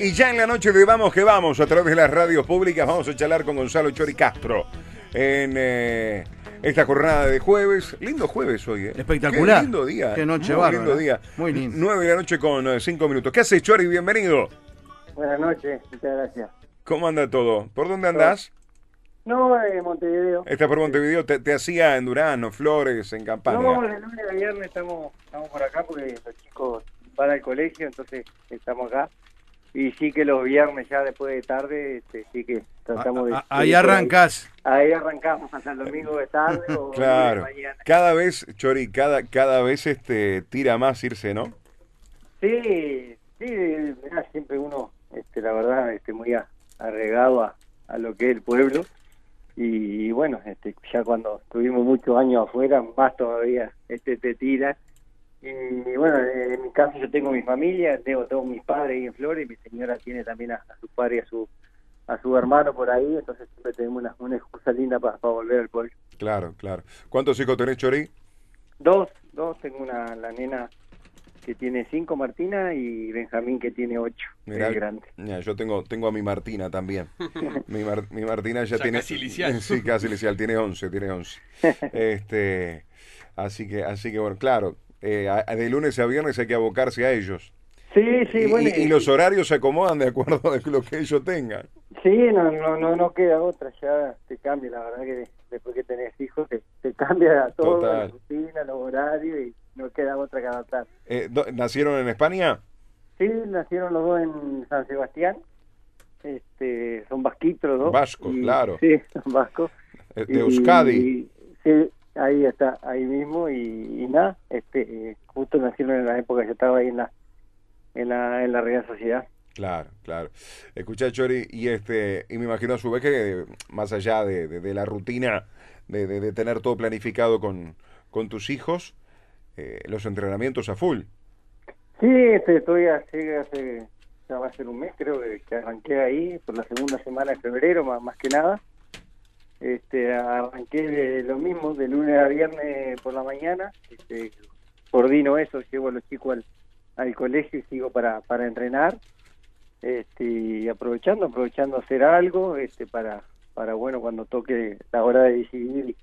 Y ya en la noche de Vamos que Vamos, a través de las radios públicas, vamos a charlar con Gonzalo Chori Castro en eh, esta jornada de jueves. Lindo jueves hoy, ¿eh? Espectacular. Qué lindo día. Qué noche Muy lindo día. Muy lindo. 9 de la noche con 5 minutos. ¿Qué haces, Chori? Bienvenido. Buenas noches, muchas gracias. ¿Cómo anda todo? ¿Por dónde andás? No, eh, Montevideo. Estás por Montevideo. Te, te hacía en Durano, Flores, en Campania. No, de lunes a viernes estamos, estamos por acá porque los chicos van al colegio, entonces estamos acá. Y sí que los viernes ya después de tarde, este, sí que tratamos de... A- a- Ahí de- arrancas. Ahí arrancamos, hasta el domingo de tarde o Claro. de mañana. Cada vez, Chori, cada, cada vez este tira más irse, ¿no? Sí, sí, mirá, siempre uno, este, la verdad, este, muy arregado a, a lo que es el pueblo. Y, bueno, este, ya cuando estuvimos muchos años afuera, más todavía este, te tira. Y bueno, en mi caso yo tengo mi familia, tengo todos mis padres ahí en Flores, y mi señora tiene también a, a su padre y a su, a su hermano por ahí, entonces siempre tenemos una, una excusa linda para volver al pueblo. Claro, claro. ¿Cuántos hijos tenés, Chori? Dos, dos, tengo una, la nena que tiene cinco, Martina, y Benjamín que tiene ocho, Mirá, es grande. mira, yo tengo, tengo a mi Martina también. mi, Mar- mi Martina ya, Ya tiene. casi licial. Sí, casi licial, tiene 11, tiene 11. este, así que, así que bueno, claro, eh, a- de lunes a viernes hay que abocarse a ellos. Sí, sí, y, bueno. y- y los horarios se acomodan de acuerdo a lo que ellos tengan. Sí, no, no, no, no queda otra, ya te cambia, la verdad que después que tenés hijos te, te cambia todo, Total. la rutina, los horarios y no queda otra que adaptar. Eh, ¿Nacieron en España? Sí, nacieron los dos en San Sebastián, este, son vasquitos los dos. Vascos, y- claro. Sí, son vascos. Eh, De Euskadi. sí, ahí está, ahí mismo y, y nada, este, eh, justo nacieron en la época que yo estaba ahí en la, en la, en la Real Sociedad. Claro, claro. Escuchá, Chori, y este, y me imagino a su vez que más allá de, de- de la rutina de, de- de tener todo planificado con, con tus hijos, eh, los entrenamientos a full. Sí, este, estoy hace, hace, ya va a ser un mes, creo que, que arranqué ahí por la segunda semana de febrero, más, más que nada. Este, arranqué de lo mismo, de lunes a viernes por la mañana. Este, coordino eso, llevo a los chicos al, colegio y sigo para, para entrenar. Este, aprovechando, aprovechando hacer algo, este, para, para bueno, cuando toque la hora de decidir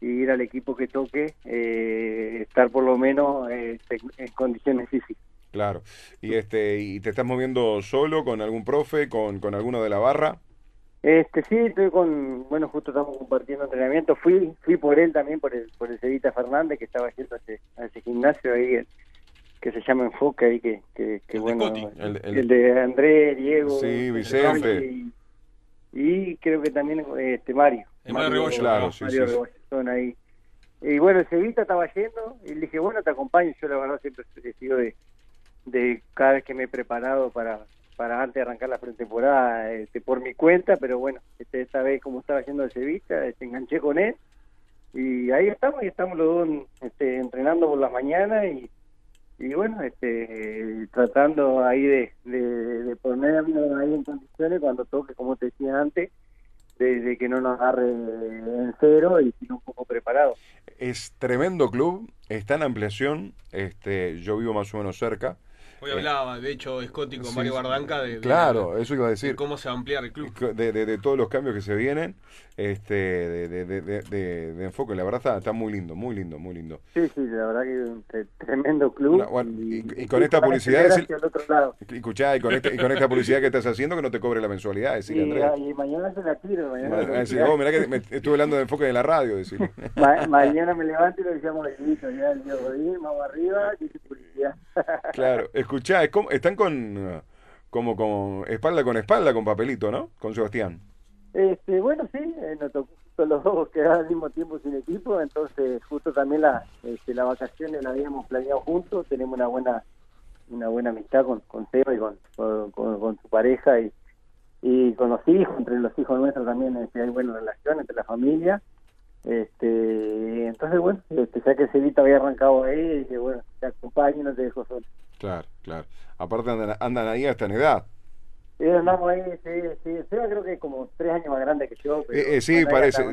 y ir al equipo que toque, eh, estar por lo menos en, en condiciones físicas. Claro. Y este, y te estás moviendo solo con algún profe, con, con alguno de la barra. Este sí, estoy con, bueno, justo estamos compartiendo entrenamiento. Fui, fui por él también, por el, por el Cevita Fernández que estaba haciendo ese, a ese gimnasio ahí que se llama Enfoque ahí que, que, que El de bueno, Scotty. El- el, el- de Andrés, Diego, Sí, Vicente. y, y creo que también este Mario. El Mario Rebollo, claro, sí, Mario sí. Rebollo, son ahí. Y bueno, el Cevita estaba yendo y le dije, bueno, te acompaño. Yo la verdad siempre he sido de, de cada vez que me he preparado para para antes de arrancar la pretemporada este, por mi cuenta, pero bueno, este, esta vez como estaba yendo el Sevilla, este, enganché con él y ahí estamos, y estamos los dos este, entrenando por las mañanas y, y bueno, este, tratando ahí de, de, de ponernos ahí en condiciones cuando toque, como te decía antes, de, de que no nos agarre en cero y sino un poco preparado. Es tremendo club, está en ampliación. Este, yo vivo más o menos cerca. Hoy hablaba, de hecho, Scotty con Sí, Mario. Bardanca de, de- Claro, eso iba a de decir. cómo se va a ampliar el club. de, de- de todos los cambios que se vienen, este, de, de, de, de- de- de enfoque. La verdad está, está muy lindo, muy lindo, muy lindo. Sí, sí, la verdad que es un tre- tremendo club. Una- bueno, y- y con esta publicidad es el- otro lado. Y escuchá, y con, este- y con esta publicidad que estás haciendo, que no te cobre la mensualidad, decirle Y, Andrés. y mañana se la tiro, mañana, Ma- la tiro. vos, mirá que me, estuve hablando de enfoque de la radio, decirle. Ma- mañana me levanto y lo grito, ya el Rodríguez, vamos arriba. Claro, escuchá, es como- están con como con espalda con espalda con papelito, ¿no? Con Sebastián. Este, bueno, sí, eh, nos tocó los dos quedar al mismo tiempo sin equipo, entonces justo también la, este, las vacaciones la habíamos planeado juntos, tenemos una buena una buena amistad con, con Seba y con- con su pareja y, y con los hijos, entre los hijos nuestros también este, hay buena relación entre la familia. Este, entonces, bueno, este, ya que Cevita había arrancado ahí, dije, bueno, te acompaño y no te dejo solo. Claro, claro. Aparte andan, andan ahí hasta en edad. Eh, andamos ahí, sí, sí. Seba creo que es como tres años más grande que yo. Pero Eh, eh, sí, parece.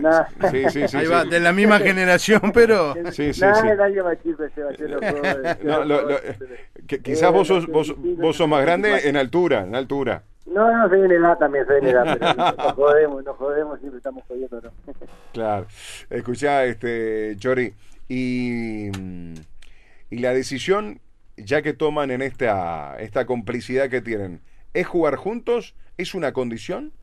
Sí, sí, sí. Ahí sí. va, de la misma generación, pero... Sí, sí, Nada, sí. el año más chico, Seba, yo no puedo- yo No, no lo- puedo- lo- que- quizás vos sos, vos, vos sos más grande en altura, en altura. No, no, soy en edad también, soy en edad, pero nos jodemos, nos jodemos, siempre estamos jodiendo, ¿no? Claro. Escuchá, este, Chori, y, y la decisión, ya que toman en esta, esta complicidad que tienen, ¿es jugar juntos? ¿Es una condición?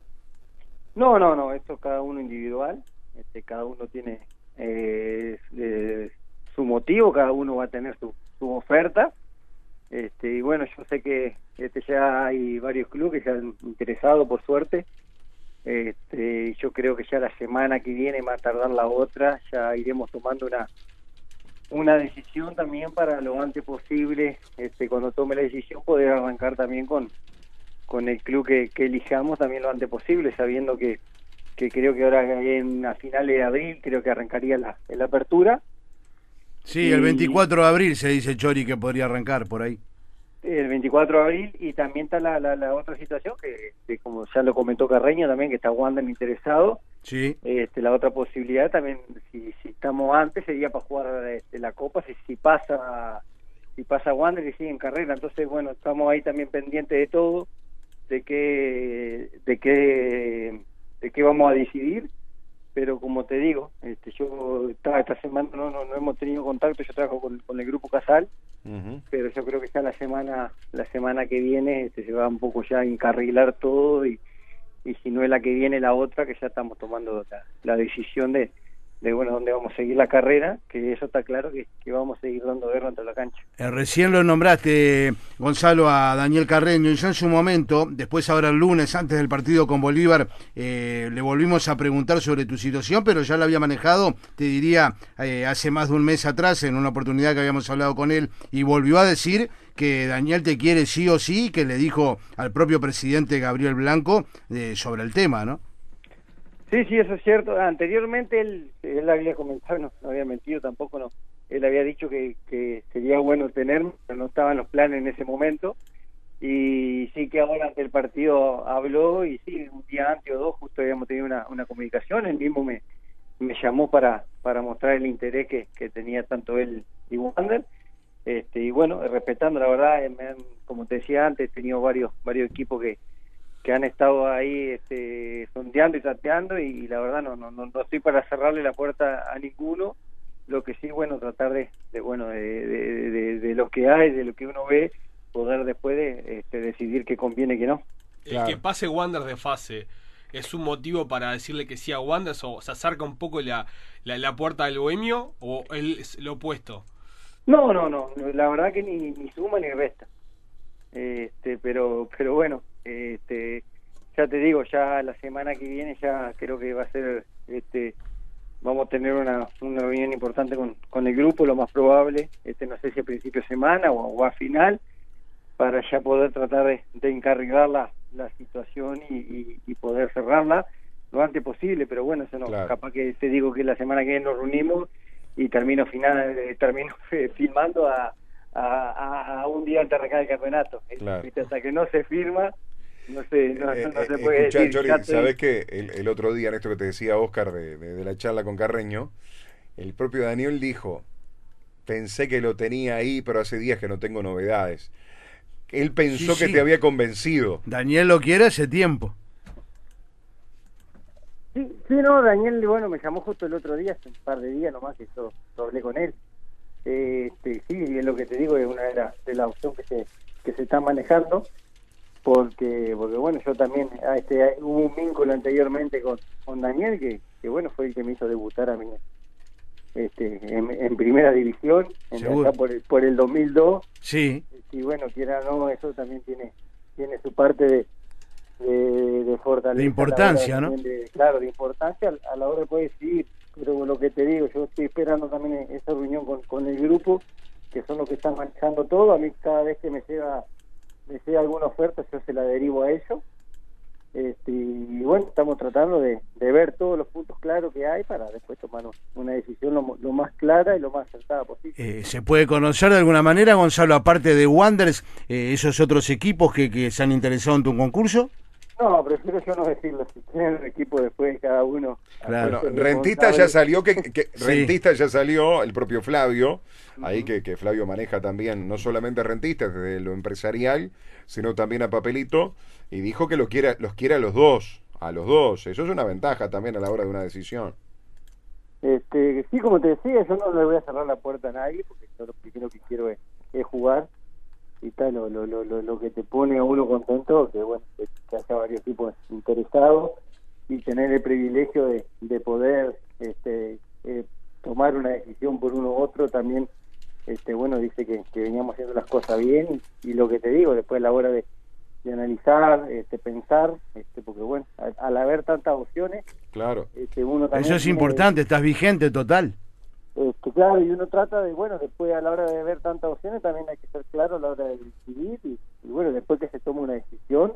No, no, no, esto cada uno individual, este, cada uno tiene eh, eh, su motivo, cada uno va a tener su, su oferta, este, y bueno, yo sé que este, ya hay varios clubes que se han interesado, por suerte, este, yo creo que ya la semana que viene, más tardar la otra, ya iremos tomando una una decisión también para lo antes posible, este, cuando tome la decisión poder arrancar también con con el club que, que elijamos también lo antes posible, sabiendo que, que creo que ahora en a finales de abril creo que arrancaría la, la apertura. Sí, el 24 de abril se dice Chori que podría arrancar por ahí. el 24 de abril y también está la, la, la otra situación que, que como ya lo comentó Carreño también que está Wander interesado Sí. este la otra posibilidad también si, si estamos antes sería para jugar este, la copa si, si pasa si pasa Wander y sigue en carrera entonces bueno estamos ahí también pendientes de todo de qué de qué de qué vamos a decidir pero como te digo este yo esta, esta semana no, no no hemos tenido contacto yo trabajo con, con el grupo Casal pero yo creo que ya la semana la semana que viene este, se va un poco ya a encarrilar todo y, y si no es la que viene la otra que ya estamos tomando la, la decisión de, de bueno dónde vamos a seguir la carrera que eso está claro que, vamos a seguir dando guerra entre la cancha Eh, recién lo nombraste, Gonzalo, a Daniel Carreño. Y yo en su momento, después ahora el lunes, antes del partido con Bolívar, eh, le volvimos a preguntar sobre tu situación, pero ya la había manejado, te diría, eh, hace más de un mes atrás, en una oportunidad que habíamos hablado con él, y volvió a decir que Daniel te quiere sí o sí, que le dijo al propio presidente Gabriel Blanco eh, sobre el tema, ¿no? Sí, sí, eso es cierto. Anteriormente él, él había comentado, no, había mentido tampoco, no. Él había dicho que, que sería bueno tenerme, pero no estaban los planes en ese momento. Y sí que ahora ante el partido habló y sí, un día antes o dos justo habíamos tenido una, una comunicación. Él mismo me, me llamó para, para mostrar el interés que, que tenía tanto él y Wander. Este, y bueno, respetando la verdad, como te decía antes, he tenido varios, varios equipos que, que han estado ahí este, sondeando y tanteando y, la verdad no, no, no, no estoy para cerrarle la puerta a ninguno. Lo que sí, bueno, tratar de, de bueno, de, de, de- de lo que hay, de lo que uno ve, poder después de, este, decidir qué conviene qué no. Claro. El que pase Wander de fase es un motivo para decirle que sí a Wander o se acerca un poco la, la, la puerta del bohemio o es lo opuesto. No, no, no, la verdad que ni, ni suma ni resta. Este, pero, pero bueno, este, ya te digo, ya la semana que viene ya creo que va a ser, este, vamos a tener una, una reunión importante con, con el grupo, lo más probable, este, no sé si a principio de semana o, o a final, para ya poder tratar de, de encarrilar la, la situación y, y- y poder cerrarla lo antes posible, pero bueno, eso no, Claro. capaz que te digo que la semana que viene nos reunimos y termino final eh, termino eh, filmando a, a, un día antes de arrancar el campeonato Claro. hasta que no se firma no se no, Eh, no eh, se puede escuchá, decir Chori, ¿sabés qué? El, el otro día, en esto que te decía Oscar de, de- de la charla con Carreño, el propio Daniel dijo, pensé que lo tenía ahí, pero hace días que no tengo novedades. Él pensó Sí, que sí. te había convencido. Daniel lo quiere hace tiempo. Sí, sí, no, Daniel, bueno, me llamó justo el otro día, hace un par de días nomás que yo, yo hablé con él. Eh, Este, sí, es lo que te digo, es una de las de la opción que se, que se está manejando, porque, porque bueno, yo también, ah, este, hubo un vínculo anteriormente con, con Daniel, que, que bueno, fue el que me hizo debutar a mí este, en, en primera división, en, por, el, por el 2002, Sí, y bueno, quiera no, eso también tiene tiene su parte de, de, de fortaleza. De importancia, ¿no? de- claro, de importancia a la hora de poder decidir. Pero lo que te digo, yo estoy esperando también esa reunión con, con el grupo, que son los que están manejando todo. A mí cada vez que me llega, me llega alguna oferta, yo se la derivo a ellos. Este, y bueno, estamos tratando de, de ver todos los puntos claros que hay para después tomar una decisión lo, más clara y lo más acertada posible. Eh, ¿Se puede conocer de alguna manera, Gonzalo, aparte de Wanderers, eh, esos otros equipos que, que se han interesado en tu concurso? No, prefiero yo no decirlo. Si tienen el equipo después cada uno. Claro. Bueno, Rentista ya salió, que, que- Rentista ya salió, el propio Flavio, ahí que, que Flavio maneja también, no solamente Rentista, desde lo empresarial, sino también a Papelito, y dijo que lo quiera, los quiere a los dos, a los dos. Eso es una ventaja también a la hora de una decisión. Este, sí, como te decía, yo no le voy a cerrar la puerta a nadie, porque yo lo primero que quiero es, es jugar. Y tal, lo, lo, lo, lo, lo que te pone a uno contento, que bueno, que, que haya varios tipos interesados y tener el privilegio de, de poder este, eh, tomar una decisión por uno u otro también, este, bueno, dice que, que veníamos haciendo las cosas bien y, y lo que te digo, después a la hora de, de analizar, este, pensar, este, porque bueno, al, al haber tantas opciones, Claro. este, uno también Eso es tiene- importante, estás vigente total. Este, claro, y uno trata de, bueno, después a la hora de ver tantas opciones también hay que ser claro a la hora de decidir y, y bueno, después que se tome una decisión,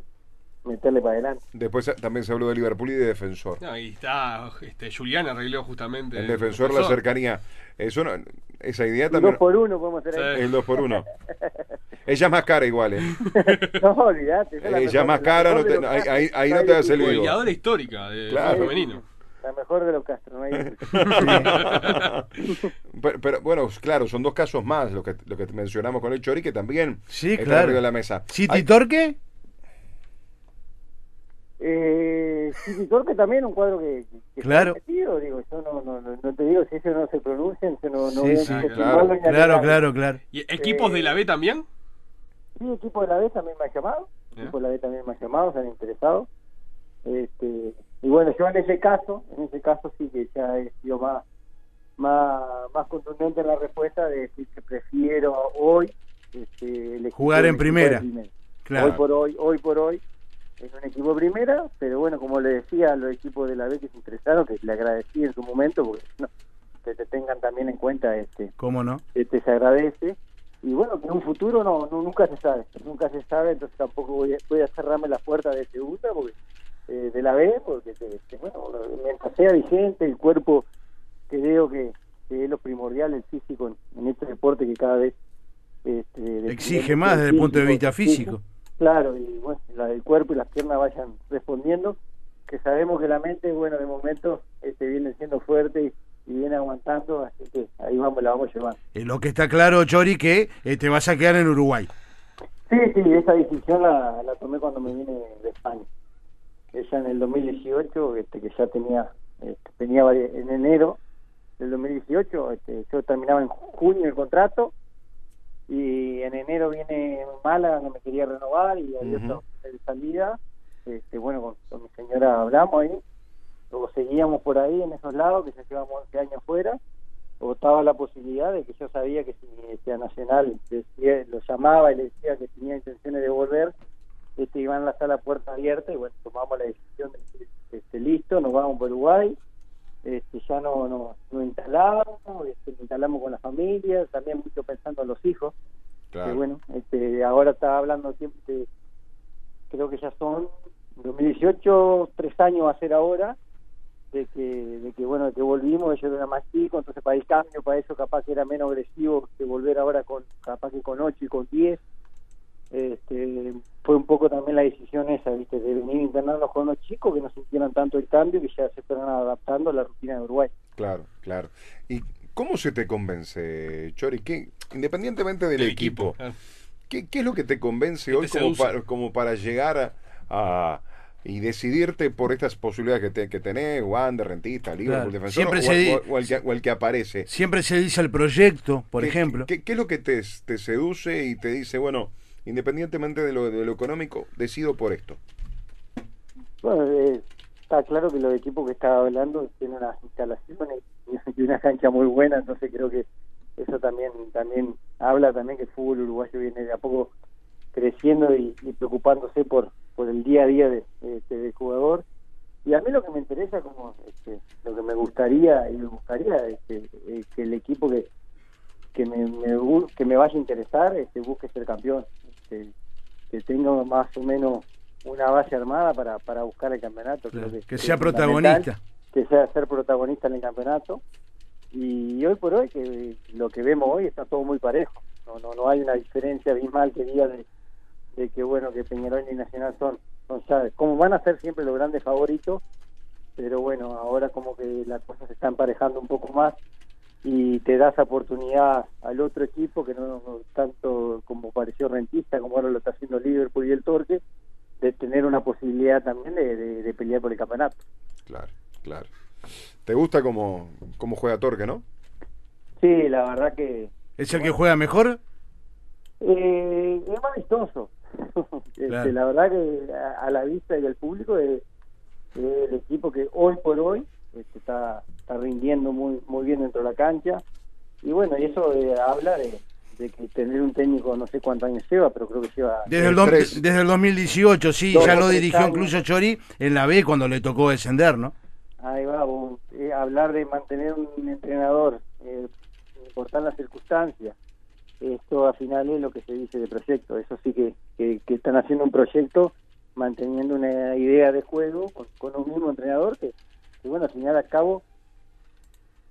meterle para adelante. Después también se habló de Liverpool y de Defensor. No, y está, este, Julián arregló justamente. El defensor, la cercanía. Eso no- esa idea también. Dos por uno podemos hacer ahí. Sí. El 2 por 1 Ella es más cara igual, ¿eh? no, olvidate. Ella es más cara, no de te- ahí- ahí- ahí no te hace el equipo, vivo. Goleadora histórica del Claro. femenino. La mejor de los Castro, no hay pero, pero, bueno, claro, son dos casos más lo que, lo que mencionamos con el Chori, que también Sí, está claro. arriba de la mesa. ¿City Torque? Eh, sí, Torque también un cuadro que, que Claro. está metido, digo, yo no, no, no, no te digo si ellos no se pronuncian, yo no, no Sí, sí, ni claro. Claro, claro, claro. ¿Y equipos de la B también? Sí, equipo de la B también me ha llamado, equipo de la B también me ha llamado, se han interesado. Este, y bueno, yo en ese caso, en ese caso sí que ya he sido más, más, más contundente en la respuesta de decir que prefiero hoy este, Jugar en primera. Claro. Hoy por hoy, hoy por hoy, en un equipo de primera, pero bueno, como le decía a los equipos de la B que se interesaron, que le agradecí en su momento, porque no, que te tengan también en cuenta este ¿Cómo no? este se agradece y bueno que en un futuro no, no nunca se sabe nunca se sabe entonces tampoco voy a, voy a cerrarme la puerta de segunda porque eh, de la B porque este, bueno mientras sea vigente el cuerpo creo que, que es lo primordial el físico en, en este deporte que cada vez este, Exige más desde el punto de vista físico. claro y bueno la, el cuerpo y las piernas vayan respondiendo que sabemos que la mente bueno de momento este viene siendo fuerte y, y viene aguantando así que ahí vamos la vamos llevando Eh, lo que está claro, Chori, que eh, te vas a quedar en Uruguay. Sí, sí, esa decisión la, la tomé cuando me vine de España. Ella en el 2018, este, que ya tenía, este, tenía en enero del 2018, este, yo terminaba en junio el contrato y en enero viene Málaga, no me quería renovar y había otra salida. Este, bueno, con, con mi señora hablamos ahí, luego seguíamos por ahí en esos lados, que ya llevamos 11 años fuera. O estaba la posibilidad de que yo sabía que si este, Nacional decía- lo llamaba y le decía que tenía intenciones de volver, este, iban a la puerta abierta y bueno, tomamos la decisión de decir, este, listo, nos vamos por Uruguay, este, ya no, no, nos instalamos, este, nos instalamos con la familia, también mucho pensando en los hijos, Claro. que bueno, este, ahora estaba hablando siempre, de- creo que ya son 2018, tres años va a ser ahora, de que, de que bueno, de que volvimos, ellos eran más chicos, entonces para el cambio, para eso capaz que era menos agresivo que volver ahora con, capaz que con 8 y con 10, este, fue un poco también la decisión esa, viste, de venir a internarnos con los chicos que no sintieran tanto el cambio, que ya se fueran adaptando a la rutina de Uruguay. Claro, claro. ¿Y cómo se te convence, Chori? ¿Qué, independientemente del equipo, claro. ¿qué, qué es lo que te convence ¿Qué hoy te como, para, como para llegar a, a- y decidirte por estas posibilidades que, te, que tenés, Wander, Rentista, Liverpool, Claro. Defensor, Siempre o, se di- o- o el que, o el que aparece? Siempre se dice el proyecto, por ¿Qué- ejemplo. ¿qué, qué es lo que te, te seduce y te dice, bueno, independientemente de lo, de lo económico, decido por esto? Bueno, eh, está claro que los equipos que estaba hablando tienen unas instalaciones y una cancha muy buena, entonces creo que eso también también habla también que el fútbol uruguayo viene de a poco creciendo y, preocupándose por por el día a día de, este, del jugador y a mí lo que me interesa como este, lo que me gustaría y me gustaría este, eh, que el equipo que que me, me que me vaya a interesar este, busque ser campeón este, que tenga más o menos una base armada para, para buscar el campeonato. Creo que sea protagonista. Que sea ser protagonista en el campeonato. Y hoy por hoy, que lo que vemos hoy está todo muy parejo. No, no, no hay una diferencia abismal que diga de, de que bueno que Peñarol y Nacional son, son como van a ser siempre los grandes favoritos, pero bueno, ahora como que la cosa se está emparejando un poco más y te das oportunidad al otro equipo que no, no tanto como pareció rentista como ahora lo está haciendo Liverpool y el Torque de tener una posibilidad también de, de- de pelear por el campeonato Claro, claro. ¿Te gusta cómo, cómo juega Torque, no? sí la verdad que ¿Es el que juega mejor? eh, es más vistoso Este, Claro. la verdad que a, a la vista y al público es, es el equipo que hoy por hoy este, está, está rindiendo muy muy bien dentro de la cancha y bueno y eso eh, habla de, de que tener un técnico no sé cuántos años lleva pero creo que lleva Desde el, do- desde el 2018, sí, Dos ya lo dirigió años. incluso Chori en la B cuando le tocó descender, ¿no? Ahí va, vos, eh, hablar de mantener un entrenador, eh, importar las circunstancias. Esto al final es lo que se dice de proyecto. Eso sí que, que, que están haciendo un proyecto manteniendo una idea de juego con, con un mismo entrenador que, que, bueno, al final al cabo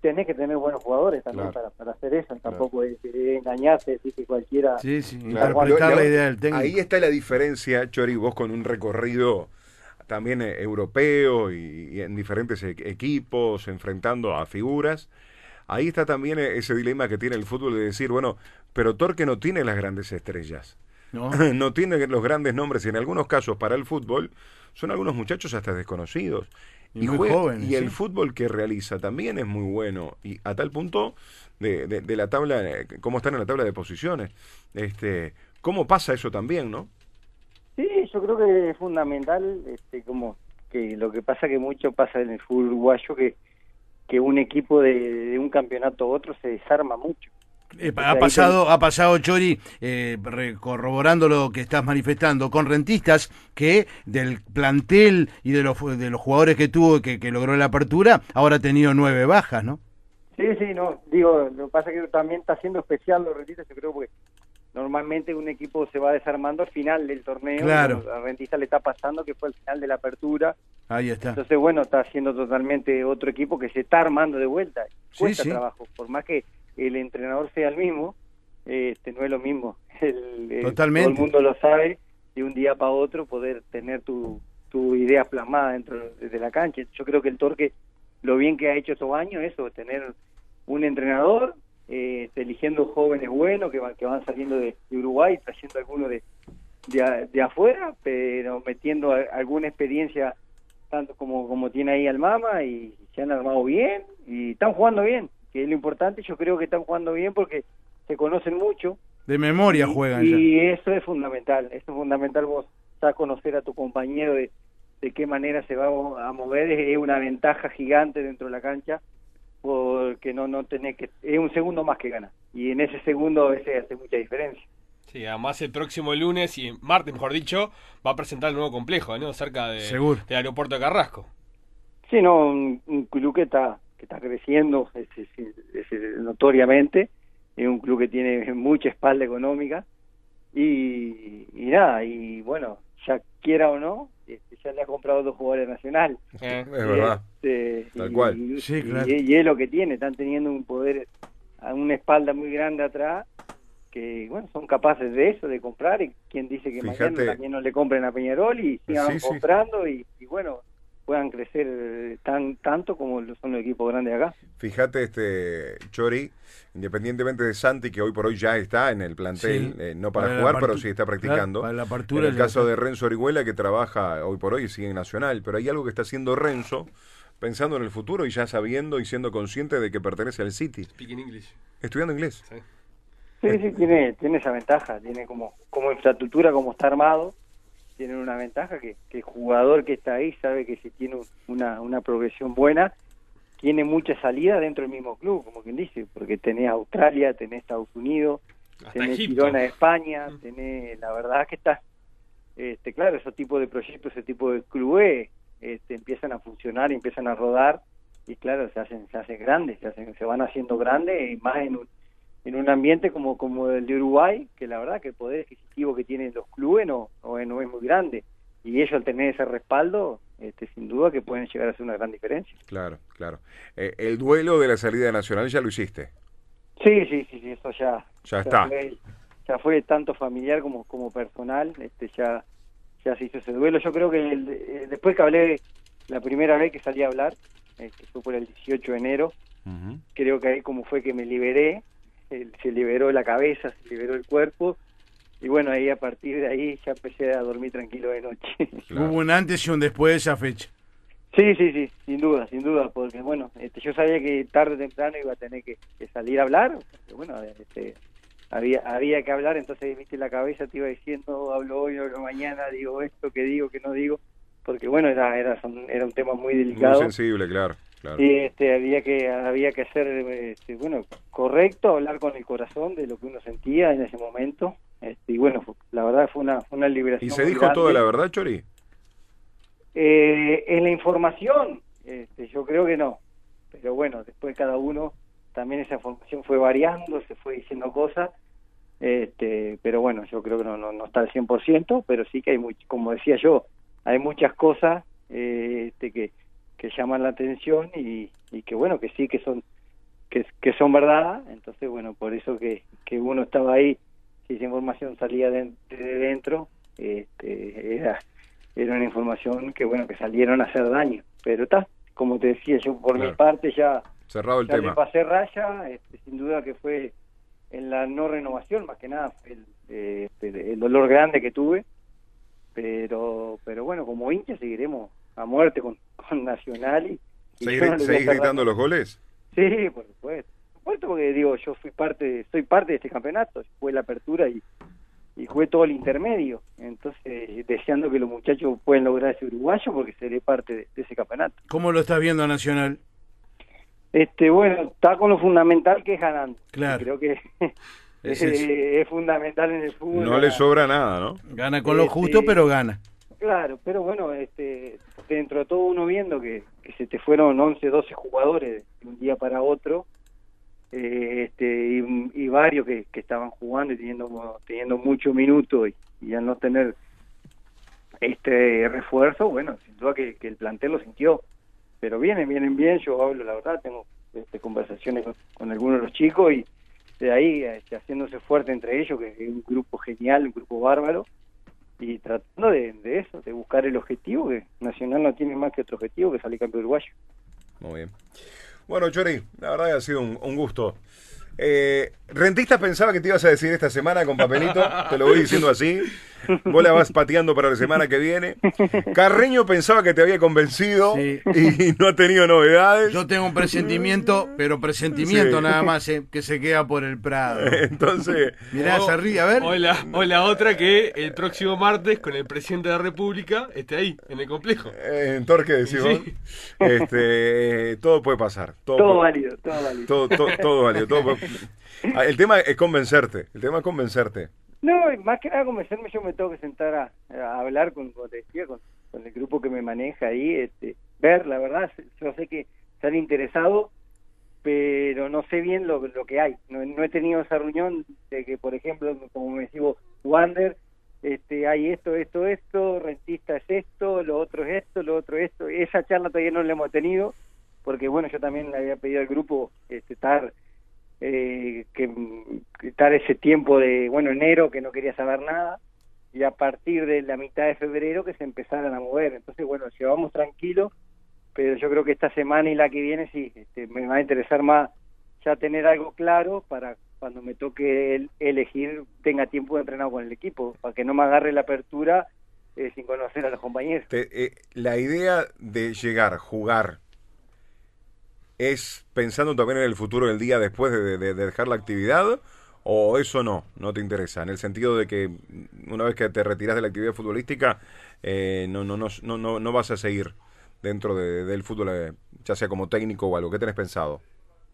tenés que tener buenos jugadores también Claro. para, para hacer eso. Tampoco es, es engañarse, decir que cualquiera... Sí, sí, Claro, interpretar la idea del técnico. Ahí está la diferencia, Chori, vos con un recorrido también eh, europeo y, y en diferentes e- equipos, enfrentando a figuras. Ahí está también eh, ese dilema que tiene el fútbol de decir, bueno, pero Torque no tiene las grandes estrellas, ¿no? no tiene los grandes nombres y en algunos casos para el fútbol son algunos muchachos hasta desconocidos. Y muy juega- jóvenes, y el sí. fútbol que realiza también es muy bueno y a tal punto de, de- de la tabla, eh, cómo están en la tabla de posiciones. Este, ¿Cómo pasa eso también, no? Sí, yo creo que es fundamental, este, como que lo que pasa que mucho pasa en el fútbol uruguayo que que un equipo de, de un campeonato a otro se desarma mucho. Eh, ha pasado, ha pasado Chori, eh, corroborando lo que estás manifestando, con rentistas que del plantel y de los, de los jugadores que tuvo, que, que logró la apertura, ahora ha tenido nueve bajas, ¿no? Sí, sí, no, digo, lo que pasa es que también está siendo especial los rentistas, yo creo que normalmente un equipo se va desarmando al final del torneo, Claro. a rentista le está pasando que fue al final de la apertura, Ahí está. entonces bueno, está siendo totalmente otro equipo que se está armando de vuelta, Sí, cuesta sí. trabajo, por más que el entrenador sea el mismo, este no es lo mismo, el, el- Totalmente. todo el mundo lo sabe, de un día para otro poder tener tu, tu idea plasmada dentro de la cancha, yo creo que el Torque, lo bien que ha hecho estos años, eso, tener un entrenador, eh, eligiendo jóvenes buenos que van, que van saliendo de, de Uruguay, trayendo algunos de, de, afuera, pero metiendo a- alguna experiencia tanto como, como tiene ahí al Mama y se han armado bien y están jugando bien, que es lo importante, yo creo que están jugando bien porque se conocen mucho De memoria y, juegan ya. y eso es fundamental, eso es fundamental vos ya conocer a tu compañero de, de qué manera se va a mover, es una ventaja gigante dentro de la cancha porque no no tenés que es un segundo más que gana y en ese segundo a veces hace mucha diferencia. Sí, además el próximo lunes y martes, mejor dicho, va a presentar el nuevo complejo, ¿no? Cerca de, Seguro. del aeropuerto de Carrasco. Sí, no, un, un club que está que está creciendo es- es- es- notoriamente, es un club que tiene mucha espalda económica y, y nada, y bueno, ya quiera o no, este, ya le ha comprado dos jugadores nacional. Eh, Es verdad. Este, Tal y- cual. y- Sí, y- claro. y, es lo que tiene, están teniendo un poder, a una espalda muy grande atrás, que bueno, son capaces de eso, de comprar, y quien dice que Fíjate. mañana también no le compren a Peñarol y sigan Sí, sí. comprando y, y bueno, puedan crecer eh, tan tanto como son los equipos grandes de acá. Fíjate, este Chori, independientemente de Santi, que hoy por hoy ya está en el plantel, Sí. eh, no para, jugar, pero sí está practicando. Claro, para la en apertura el caso de Renzo Orihuela, que trabaja hoy por hoy y sigue en Nacional, pero hay algo que está haciendo Renzo, pensando en el futuro y ya sabiendo y siendo consciente de que pertenece al City, Speaking English. estudiando inglés. Sí. Sí, sí, tiene, tiene esa ventaja, tiene como, como infraestructura, como está armado, tiene una ventaja que, que el jugador que está ahí sabe que si tiene un- una, una progresión buena, tiene mucha salida dentro del mismo club, como quien dice, porque tenés Australia, tenés Estados Unidos, Hasta tenés. Girona España, Mm. tenés, la verdad que está, este, claro, esos tipos de proyectos, ese tipo de clubes, este, empiezan a funcionar, empiezan a rodar, y claro, se hacen, se hacen grandes, se, hacen, se van haciendo grandes, y más en un, en un ambiente como, como el de Uruguay, que la verdad que el poder adquisitivo que tienen los clubes no, no, es, no es muy grande, y ellos al tener ese respaldo, este, sin duda que pueden llegar a hacer una gran diferencia. Claro, claro. Eh, el duelo de la salida nacional ya lo hiciste. Sí, sí, sí, sí eso ya, Ya está. Fue, ya fue tanto familiar como como personal, este ya ya se hizo ese duelo. Yo creo que el- eh, después que hablé la primera vez que salí a hablar, que fue por el 18 de enero, creo que ahí como fue que me liberé, se liberó la cabeza, se liberó el cuerpo, y bueno, ahí a partir de ahí ya empecé a dormir tranquilo de noche. Claro. Hubo un antes y un después de esa fecha. Sí, sí, sí, sin duda, sin duda, porque bueno, este, yo sabía que tarde o temprano iba a tener que, que salir a hablar, bueno, este, había había que hablar, entonces viste la cabeza te iba diciendo, hablo hoy, hablo mañana, digo esto, que digo, que no digo, porque bueno, era era son- era un tema muy Muy delicado sensible, claro. Claro. y este había que había que hacer este, bueno, correcto, hablar con el corazón de lo que uno sentía en ese momento. Este, y bueno, fue- la verdad fue una una liberación ¿Y se dijo grande. toda la verdad, Chori? Eh, en la información, este, yo creo que no. Pero bueno, después cada uno, también esa información fue variando, se fue diciendo cosas. Este, pero bueno, yo creo que no, no, no está al 100%, pero sí que hay, como decía yo, hay muchas cosas eh, este, que, que llaman la atención y, y que bueno, que sí que son que, que son verdad. Entonces, bueno, por eso que, que uno estaba ahí, si esa información salía de, de dentro, este, era era una información que bueno que salieron a hacer daño pero está como te decía yo por Claro. mi parte ya, Cerrado el ya le tema. pasé raya este, sin duda que fue en la no renovación más que nada fue el, eh, el dolor grande que tuve pero pero bueno como hincha seguiremos a muerte con, con Nacional y, y ¿Seguís, no gritando los goles? Sí, por supuesto. Por supuesto porque digo, yo fui parte, soy parte de este campeonato, fue la apertura y, y jugué todo el intermedio. Entonces, deseando que los muchachos puedan lograr ese uruguayo porque seré parte de, de ese campeonato. ¿Cómo lo estás viendo a Nacional? Este, bueno, está con lo fundamental que es ganando. Claro. Creo que Es es, eso. es fundamental en el fútbol. No le sobra nada, ¿no? Gana con lo justo, sí. pero gana. Claro, pero bueno, este, dentro de todo uno viendo que, que se te fueron 11, 12 jugadores de un día para otro, eh, este, y, varios que, que estaban jugando y teniendo, teniendo mucho minuto y, y al no tener este refuerzo, bueno, sin duda que, que el plantel lo sintió. Pero vienen, vienen bien, yo hablo la verdad, tengo este, conversaciones con, con algunos de los chicos y de ahí este, haciéndose fuerte entre ellos, que es un grupo genial, un grupo bárbaro y tratando de, de eso, de buscar el objetivo, que Nacional no tiene más que otro objetivo que salir campeón uruguayo. Muy bien. Bueno, Chori, la verdad que ha sido un, un gusto. Eh, Rentista pensaba que te ibas a decir esta semana con papelito, te lo voy diciendo así. Vos la vas pateando para la semana que viene. Carreño pensaba que te había convencido Sí. y no ha tenido novedades. Yo tengo un presentimiento, pero presentimiento Sí. nada más, eh, que se queda por el Prado. Entonces, Mirá, O- se ríe, a ver. O la, o la otra que el próximo martes, con el presidente de la República, esté ahí, en el complejo. eh, en Torque decís vos, Sí. este, todo puede pasar. Todo, Todo puede- válido, todo válido. todo, todo, todo válido, todo puede- El tema es convencerte. El tema es convencerte. No, más que nada convencerme, yo me tengo que sentar a, hablar con, como te decía, con, el grupo que me maneja ahí, este, ver, la verdad, yo sé que están interesados, pero no sé bien lo, que hay. No, no he tenido esa reunión de que, por ejemplo, como me decía Wander, este, hay esto, esto, esto, rentista es esto, lo otro es esto, lo otro es esto. Esa charla todavía no la hemos tenido, porque bueno, yo también le había pedido al grupo este, estar eh, que, estar ese tiempo de, bueno, enero que no quería saber nada y a partir de la mitad de febrero que se empezaran a mover. Entonces, bueno, llevamos tranquilo, pero yo creo que esta semana y la que viene sí, este, me va a interesar más ya tener algo claro para cuando me toque el- elegir tenga tiempo de entrenar con el equipo, para que no me agarre la apertura eh, sin conocer a los compañeros. Eh, la idea de llegar, jugar, es pensando también en el futuro del día después de, de- de dejar la actividad, o eso no, no te interesa, en el sentido de que una vez que te retiras de la actividad futbolística, eh, no, no, no, no, no, no vas a seguir dentro de- del fútbol, eh, ya sea como técnico o algo. ¿Qué tenés pensado?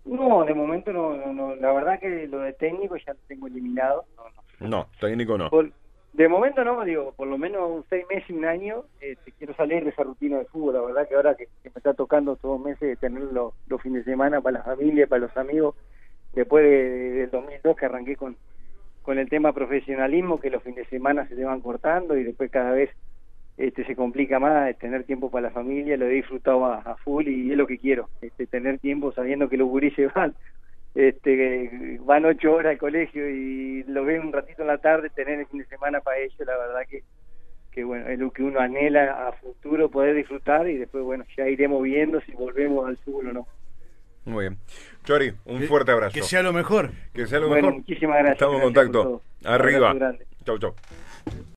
No, de momento no, no, no, la verdad que lo de técnico ya lo tengo eliminado. No, no. No, técnico no. Por- de momento no, digo, por lo menos seis meses, un año, este, quiero salir de esa rutina de fútbol. La verdad que ahora que, me está tocando todos meses de tener los, fines de semana para la familia, para los amigos, después de, del 2002 que arranqué con, con el tema profesionalismo, que los fines de semana se te van cortando y después cada vez este se complica más tener tiempo para la familia, lo he disfrutado a, a full y es lo que quiero, este tener tiempo sabiendo que los gurises van este van ocho horas al colegio y lo ven un ratito en la tarde, tener el fin de semana para ellos, la verdad que que bueno, es lo que uno anhela a futuro poder disfrutar y después bueno, ya iremos viendo si volvemos al fútbol o no. Muy bien. Chori, un Que- fuerte abrazo. Que sea lo mejor. Que sea lo Bueno, mejor. muchísimas gracias. Estamos en contacto. Arriba. Chau, chau.